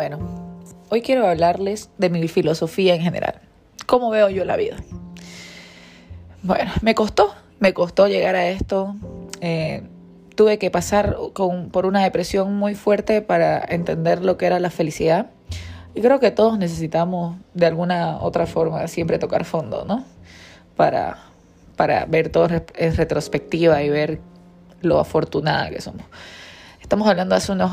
Bueno, hoy quiero hablarles de mi filosofía en general. ¿Cómo veo yo la vida? Bueno, me costó, me costó llegar a esto. Eh, tuve que pasar por una depresión muy fuerte para entender lo que era la felicidad. Y creo que todos necesitamos de alguna otra forma siempre tocar fondo, ¿no? Para, para ver todo en retrospectiva y ver lo afortunada que somos. Estamos hablando hace unos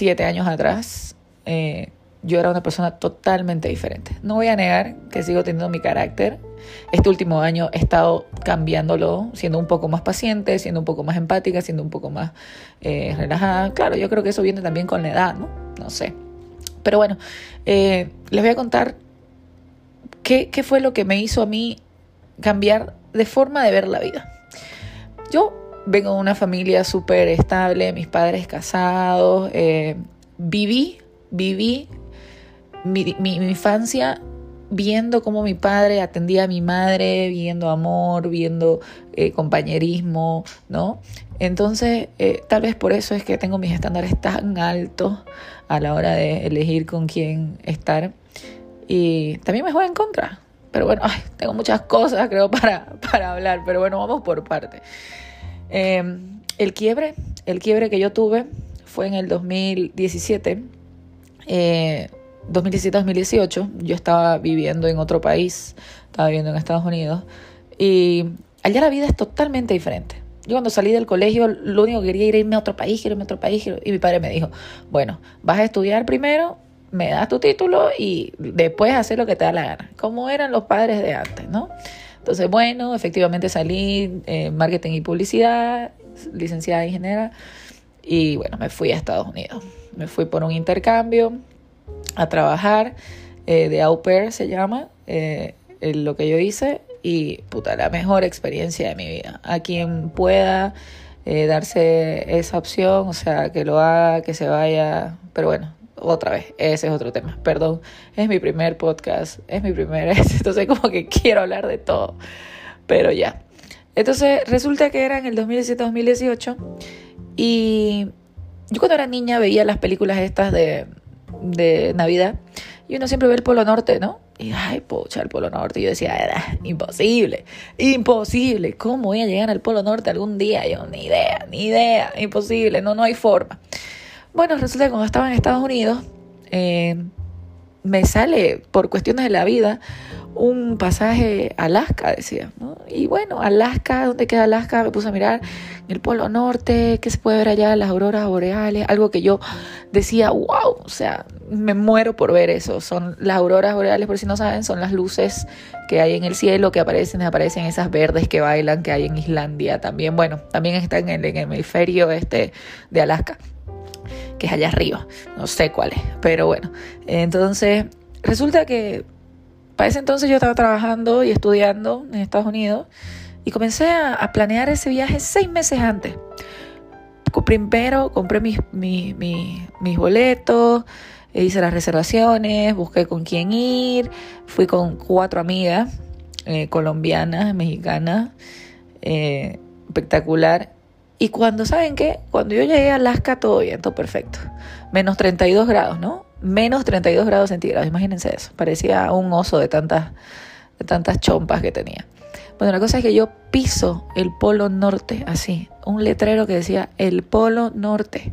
siete años atrás. Eh, yo era una persona totalmente diferente. No voy a negar que sigo teniendo mi carácter. Este último año he estado cambiándolo, siendo un poco más paciente, siendo un poco más empática, siendo un poco más eh, relajada. Claro, yo creo que eso viene también con la edad, ¿no? No sé. Pero bueno, eh, les voy a contar qué, qué fue lo que me hizo a mí cambiar de forma de ver la vida. Yo vengo de una familia súper estable, mis padres casados, eh, viví, viví mi, mi, infancia viendo cómo mi padre atendía a mi madre, viendo amor, viendo eh, compañerismo, ¿no? Entonces, eh, tal vez por eso es que tengo mis estándares tan altos a la hora de elegir con quién estar. Y también me juega en contra. Pero bueno, tengo muchas cosas, creo, para, para hablar. Pero bueno, vamos por parte. Em, el quiebre, el quiebre que yo tuve fue en el 2017. 2017-2018 yo estaba viviendo en otro país, estaba viviendo en Estados Unidos y allá la vida es totalmente diferente. Yo cuando salí del colegio lo único que quería era irme a otro país, irme a otro país y mi padre me dijo, bueno, vas a estudiar primero, me das tu título y después hacer lo que te da la gana, como eran los padres de antes, ¿no? Entonces, bueno, efectivamente salí eh, marketing y publicidad, licenciada en ingeniería y bueno, me fui a Estados Unidos. Me fui por un intercambio, a trabajar, eh, de au se llama, eh, lo que yo hice, y puta, la mejor experiencia de mi vida. A quien pueda eh, darse esa opción, o sea, que lo haga, que se vaya, pero bueno, otra vez, ese es otro tema, perdón, es mi primer podcast, es mi primer, entonces como que quiero hablar de todo, pero ya. Entonces resulta que era en el 2017-2018 y yo cuando era niña veía las películas estas de de Navidad y uno siempre ve el Polo Norte, ¿no? Y, ay, pocha, el Polo Norte. Yo decía, era imposible, imposible. ¿Cómo voy a llegar al Polo Norte algún día? Yo, ni idea, ni idea, imposible, no, no hay forma. Bueno, resulta que cuando estaba en Estados Unidos, eh, me sale por cuestiones de la vida un pasaje a Alaska, decía. Y bueno, Alaska, ¿dónde queda Alaska? Me puse a mirar el Polo Norte, ¿qué se puede ver allá? Las auroras boreales, algo que yo decía, wow, o sea, me muero por ver eso. Son las auroras boreales, por si no saben, son las luces que hay en el cielo, que aparecen, aparecen esas verdes que bailan, que hay en Islandia también. Bueno, también están en el, hemisferio este de Alaska que es allá arriba, no sé cuál es, pero bueno, entonces resulta que para ese entonces yo estaba trabajando y estudiando en Estados Unidos y comencé a, planear ese viaje seis meses antes. Primero compré mis, mis, mis, boletos, hice las reservaciones, busqué con quién ir, fui con cuatro amigas eh, colombianas, mexicanas, eh, espectacular. Y cuando, ¿saben qué? Cuando yo llegué a Alaska, todo bien, todo perfecto. Menos 32 grados, ¿no? menos 32 grados centígrados, imagínense eso, parecía un oso de tantas, de tantas chompas que tenía. Bueno, la cosa es que yo piso el Polo Norte, así, un letrero que decía el Polo Norte.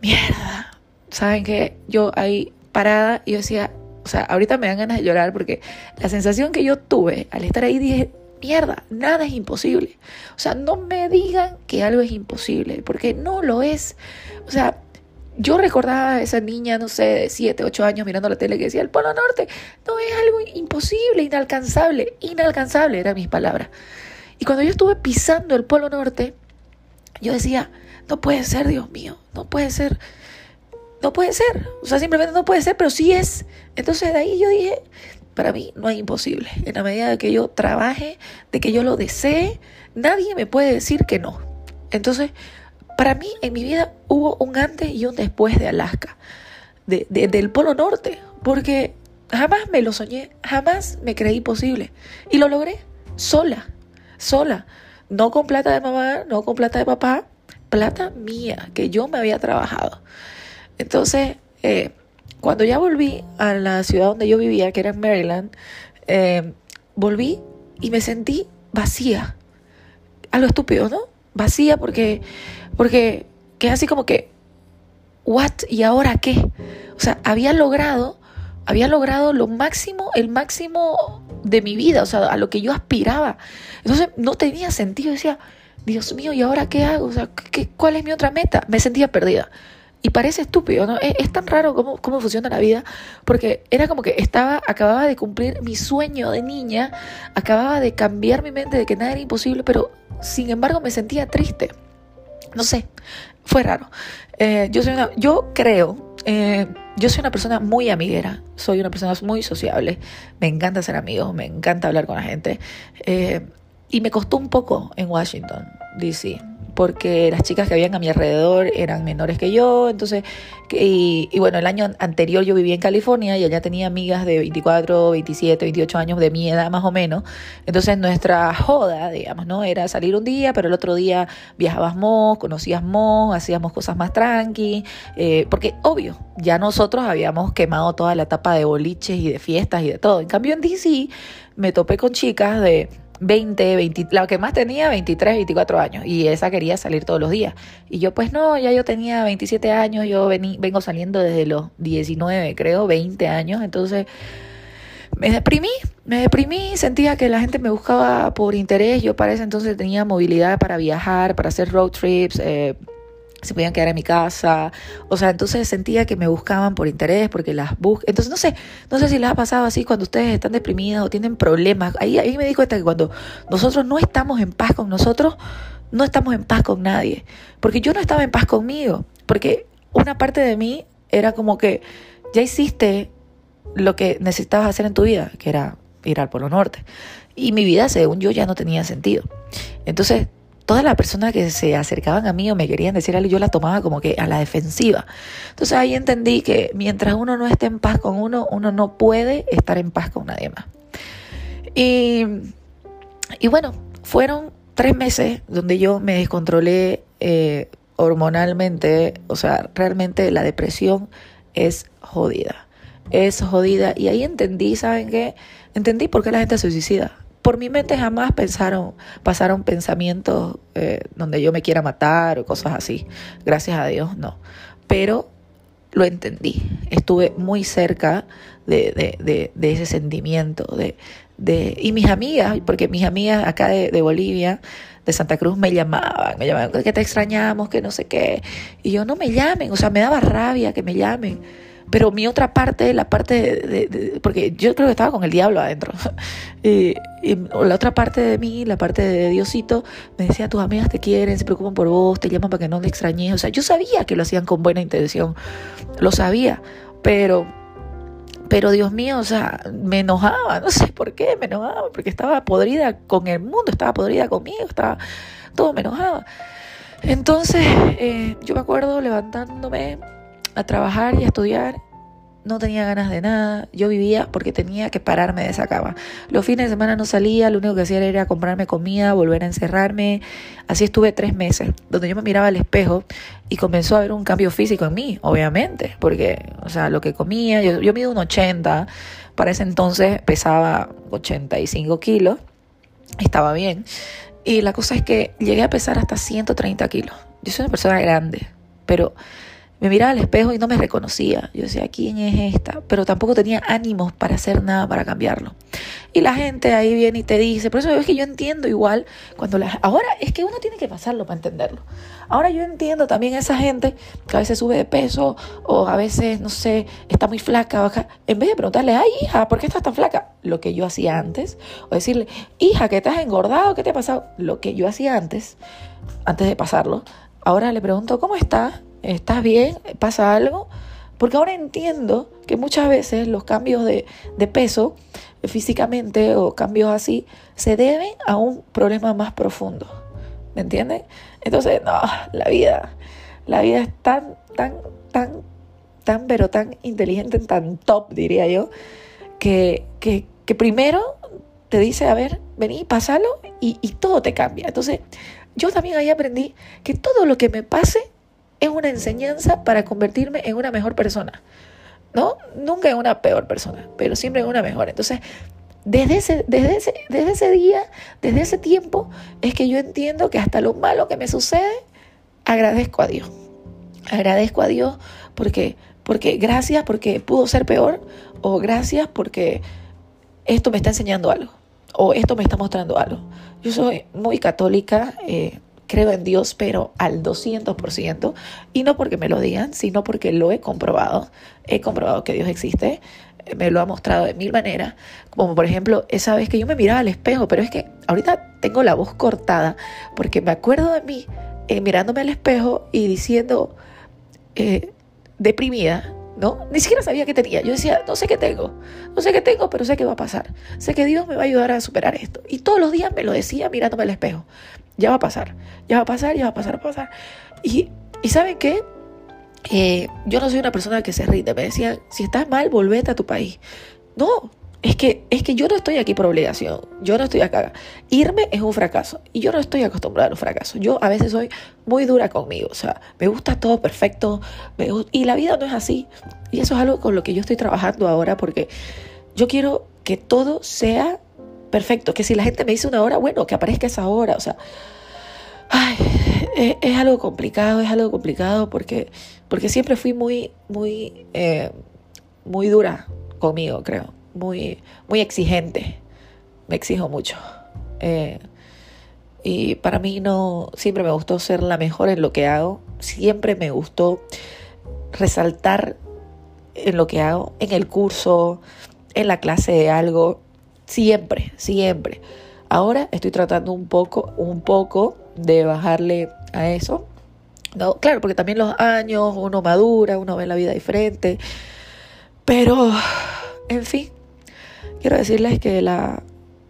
Mierda, ¿saben qué? Yo ahí parada y yo decía, o sea, ahorita me dan ganas de llorar porque la sensación que yo tuve al estar ahí dije, mierda, nada es imposible. O sea, no me digan que algo es imposible, porque no lo es. O sea, yo recordaba a esa niña, no sé, de 7, 8 años mirando la tele que decía, el Polo Norte no es algo imposible, inalcanzable, inalcanzable eran mis palabras. Y cuando yo estuve pisando el Polo Norte, yo decía, no puede ser, Dios mío, no puede ser, no puede ser, o sea, simplemente no puede ser, pero sí es. Entonces de ahí yo dije, para mí no es imposible. En la medida de que yo trabaje, de que yo lo desee, nadie me puede decir que no. Entonces, para mí en mi vida hubo un antes y un después de Alaska, de, del Polo Norte, porque jamás me lo soñé, jamás me creí posible. Y lo logré sola, sola, no con plata de mamá, no con plata de papá, plata mía, que yo me había trabajado. Entonces, eh, cuando ya volví a la ciudad donde yo vivía, que era en Maryland, eh, volví y me sentí vacía. Algo estúpido, ¿no? Vacía porque, porque, que así como que, ¿what? ¿Y ahora qué? O sea, había logrado, había logrado lo máximo, el máximo de mi vida, o sea, a lo que yo aspiraba. Entonces no tenía sentido, decía, Dios mío, ¿y ahora qué hago? O sea, ¿qué, ¿cuál es mi otra meta? Me sentía perdida. Y parece estúpido, ¿no? Es, tan raro cómo, cómo, funciona la vida, porque era como que estaba, acababa de cumplir mi sueño de niña, acababa de cambiar mi mente de que nada era imposible, pero sin embargo me sentía triste. No sé, fue raro. Eh, yo, soy una, yo creo, eh, yo soy una persona muy amiguera, soy una persona muy sociable, me encanta ser amigo, me encanta hablar con la gente. Eh, y me costó un poco en Washington, D.C porque las chicas que habían a mi alrededor eran menores que yo, entonces, y, bueno, el año anterior yo vivía en California y allá tenía amigas de 24, 27, 28 años de mi edad más o menos, entonces nuestra joda, digamos, ¿no? Era salir un día, pero el otro día viajábamos, conocíamos, hacíamos cosas más tranqui, eh, porque obvio, ya nosotros habíamos quemado toda la etapa de boliches y de fiestas y de todo, en cambio en DC me topé con chicas de 20, 20, la que más tenía 23, 24 años y esa quería salir todos los días. Y yo pues no, ya yo tenía 27 años, yo vení, vengo saliendo desde los 19, creo, 20 años, entonces me deprimí, me deprimí, sentía que la gente me buscaba por interés, yo para ese entonces tenía movilidad para viajar, para hacer road trips, eh, se podían quedar en mi casa, o sea, entonces sentía que me buscaban por interés, porque las buscan, entonces no sé, no sé si les ha pasado así cuando ustedes están deprimidas o tienen problemas, ahí, ahí me di cuenta que cuando nosotros no estamos en paz con nosotros, no estamos en paz con nadie, porque yo no estaba en paz conmigo, porque una parte de mí era como que ya hiciste lo que necesitabas hacer en tu vida, que era ir al Polo Norte, y mi vida, según yo, ya no tenía sentido. Entonces todas las personas que se acercaban a mí o me querían decir algo, yo la tomaba como que a la defensiva. Entonces ahí entendí que mientras uno no esté en paz con uno, uno no puede estar en paz con nadie más. Y, y bueno, fueron tres meses donde yo me descontrolé eh, hormonalmente, o sea, realmente la depresión es jodida. Es jodida. Y ahí entendí, ¿saben qué? Entendí por qué la gente se suicida por mi mente jamás pensaron, pasaron pensamientos eh, donde yo me quiera matar o cosas así. Gracias a Dios, no. Pero lo entendí. Estuve muy cerca de, de, de, ese sentimiento. De, de, y mis amigas, porque mis amigas acá de, de Bolivia, de Santa Cruz, me llamaban, me llamaban, que te extrañamos, que no sé qué. Y yo no me llamen, o sea, me daba rabia que me llamen pero mi otra parte, la parte de, porque yo creo que estaba con el diablo adentro, y, la otra parte de mí, la parte de Diosito, me decía, tus amigas te quieren, se preocupan por vos, te llaman para que no te extrañes, o sea, yo sabía que lo hacían con buena intención, lo sabía, pero, pero Dios mío, o sea, me enojaba, no sé por qué, me enojaba, porque estaba podrida con el mundo, estaba podrida conmigo, estaba, todo me enojaba. Entonces, eh, yo me acuerdo levantándome a trabajar y a estudiar. No tenía ganas de nada. Yo vivía porque tenía que pararme de esa cama. Los fines de semana no salía, lo único que hacía era comprarme comida, volver a encerrarme. Así estuve tres meses, donde yo me miraba al espejo y comenzó a haber un cambio físico en mí, obviamente, porque, o sea, lo que comía, yo, mido un 80, para ese entonces pesaba 85 kilos, estaba bien. Y la cosa es que llegué a pesar hasta 130 kilos. Yo soy una persona grande, pero me miraba al espejo y no me reconocía. Yo decía, ¿quién es esta? Pero tampoco tenía ánimos para hacer nada para cambiarlo. Y la gente ahí viene y te dice, por eso es que yo entiendo igual cuando la... Ahora es que uno tiene que pasarlo para entenderlo. Ahora yo entiendo también a esa gente que a veces sube de peso o a veces, no sé, está muy flaca, baja. En vez de preguntarle, ay hija, ¿por qué estás tan flaca? Lo que yo hacía antes. O decirle, hija, ¿qué te has engordado? ¿Qué te ha pasado? Lo que yo hacía antes, antes de pasarlo. Ahora le pregunto, ¿cómo estás? ¿Estás bien? ¿Pasa algo? Porque ahora entiendo que muchas veces los cambios de, peso físicamente o cambios así se deben a un problema más profundo. ¿Me entienden? Entonces, no, la vida, la vida es tan, tan, tan, tan, pero tan inteligente, tan top, diría yo, que, que, que primero te dice, a ver, vení, pásalo y, y todo te cambia. Entonces, yo también ahí aprendí que todo lo que me pase es una enseñanza para convertirme en una mejor persona. ¿No? Nunca en una peor persona, pero siempre en una mejor. Entonces, desde ese, desde, ese, desde ese día, desde ese tiempo, es que yo entiendo que hasta lo malo que me sucede, agradezco a Dios. Agradezco a Dios porque, porque gracias porque pudo ser peor o gracias porque esto me está enseñando algo o esto me está mostrando algo. Yo soy muy católica, eh, creo en Dios, pero al 200%, y no porque me lo digan, sino porque lo he comprobado. He comprobado que Dios existe, me lo ha mostrado de mil maneras, como por ejemplo esa vez que yo me miraba al espejo, pero es que ahorita tengo la voz cortada, porque me acuerdo de mí eh, mirándome al espejo y diciendo, eh, deprimida, ¿no? Ni siquiera sabía qué tenía. Yo decía, no sé qué tengo, no sé qué tengo, pero sé qué va a pasar. Sé que Dios me va a ayudar a superar esto. Y todos los días me lo decía mirándome al espejo. Ya va a pasar, ya va a pasar, ya va a pasar, va a pasar. Y, y ¿saben qué? Eh, yo no soy una persona que se rinde. Me decían, si estás mal, volvete a tu país. No, es que, es que yo no estoy aquí por obligación, yo no estoy acá. Irme es un fracaso y yo no estoy acostumbrada a los fracasos. Yo a veces soy muy dura conmigo, o sea, me gusta todo perfecto y la vida no es así. Y eso es algo con lo que yo estoy trabajando ahora porque yo quiero que todo sea perfecto, que si la gente me dice una hora, bueno, que aparezca esa hora, o sea, ay, es, algo complicado, es algo complicado porque, porque siempre fui muy, muy, eh, muy dura conmigo, creo muy, muy exigente. Me exijo mucho. Eh, y para mí no, siempre me gustó ser la mejor en lo que hago. Siempre me gustó resaltar en lo que hago, en el curso, en la clase de algo. Siempre, siempre. Ahora estoy tratando un poco, un poco de bajarle a eso. No, claro, porque también los años, uno madura, uno ve la vida diferente. Pero, en fin, Quiero decirles que la,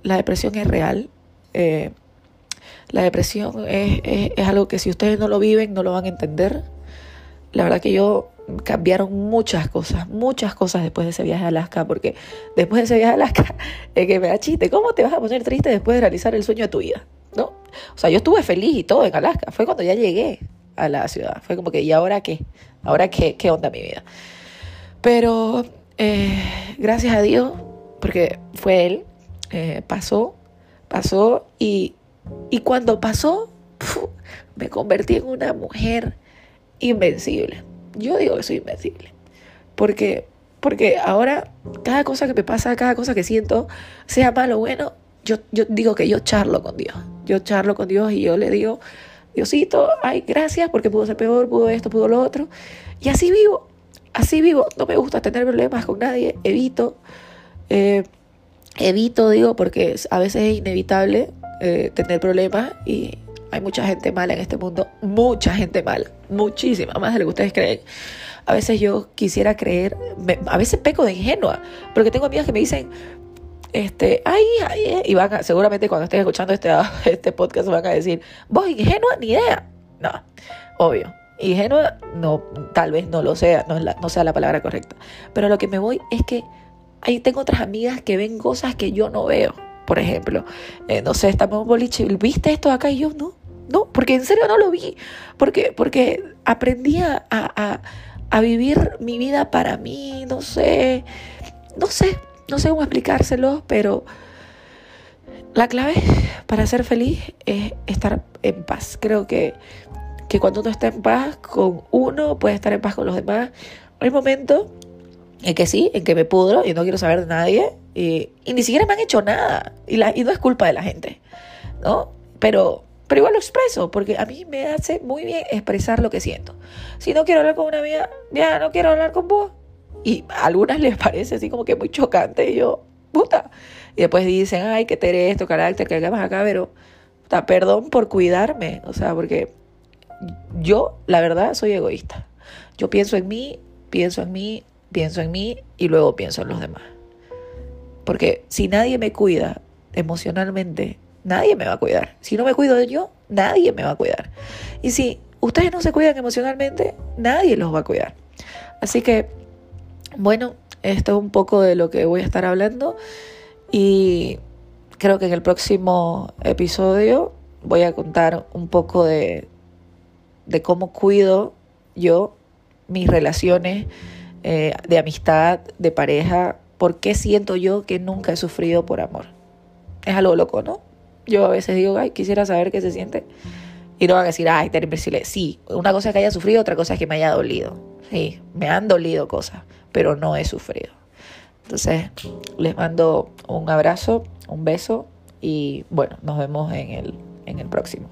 depresión es real. Eh, la depresión es, es, algo que si ustedes no lo viven, no lo van a entender. La verdad que yo cambiaron muchas cosas, muchas cosas después de ese viaje a Alaska, porque después de ese viaje a Alaska, es que me da chiste, ¿cómo te vas a poner triste después de realizar el sueño de tu vida? ¿No? O sea, yo estuve feliz y todo en Alaska, fue cuando ya llegué a la ciudad, fue como que, ¿y ahora qué? ¿Ahora qué, qué onda mi vida? Pero eh, gracias a Dios porque fue él, eh, pasó, pasó y, y cuando pasó, me convertí en una mujer invencible. Yo digo que soy invencible, porque, porque ahora cada cosa que me pasa, cada cosa que siento, sea malo o bueno, yo, yo digo que yo charlo con Dios, yo charlo con Dios y yo le digo, Diosito, ay, gracias porque pudo ser peor, pudo esto, pudo lo otro. Y así vivo, así vivo. No me gusta tener problemas con nadie, evito. Eh, evito, digo, porque a veces es inevitable eh, tener problemas y hay mucha gente mala en este mundo, mucha gente mala, muchísima, más de lo que ustedes creen. A veces yo quisiera creer, a veces peco de ingenua, porque tengo amigas que me dicen, este, ay, ay, eh", y van a, seguramente cuando estén escuchando este, este podcast van a decir, vos ingenua, ni idea. No, obvio. Ingenua, no, tal vez no lo sea, no, no sea la palabra correcta. Pero lo que me voy es que Ahí tengo otras amigas que ven cosas que yo no veo. Por ejemplo, eh, no sé, estamos en boliche, ¿viste esto acá? Y yo, no, no, porque en serio no lo vi. Porque, porque aprendí a, a, vivir mi vida para mí, no sé, no sé, no sé cómo explicárselo, pero la clave para ser feliz es estar en paz. Creo que, que cuando uno está en paz con uno, puede estar en paz con los demás. Hay momentos en que sí, en que me pudro y no quiero saber de nadie y, ni siquiera me han hecho nada y, la, y no es culpa de la gente, ¿no? Pero, pero igual lo expreso porque a mí me hace muy bien expresar lo que siento. Si no quiero hablar con una amiga, ya no quiero hablar con vos. Y a algunas les parece así como que muy chocante y yo, puta. Y después dicen, ay, que te esto, carácter, que hagas acá, pero, puta, perdón por cuidarme, o sea, porque yo, la verdad, soy egoísta. Yo pienso en mí, pienso en mí, pienso en mí y luego pienso en los demás. Porque si nadie me cuida emocionalmente, nadie me va a cuidar. Si no me cuido de yo, nadie me va a cuidar. Y si ustedes no se cuidan emocionalmente, nadie los va a cuidar. Así que, bueno, esto es un poco de lo que voy a estar hablando y creo que en el próximo episodio voy a contar un poco de, de cómo cuido yo, mis relaciones eh, de amistad, de pareja, ¿por qué siento yo que nunca he sufrido por amor? Es algo loco, ¿no? Yo a veces digo, ay, quisiera saber qué se siente. Y no van a decir, ay, imbécil. Sí, una cosa es que haya sufrido, otra cosa es que me haya dolido. Sí, me han dolido cosas, pero no he sufrido. Entonces, les mando un abrazo, un beso y bueno, nos vemos en el, en el próximo.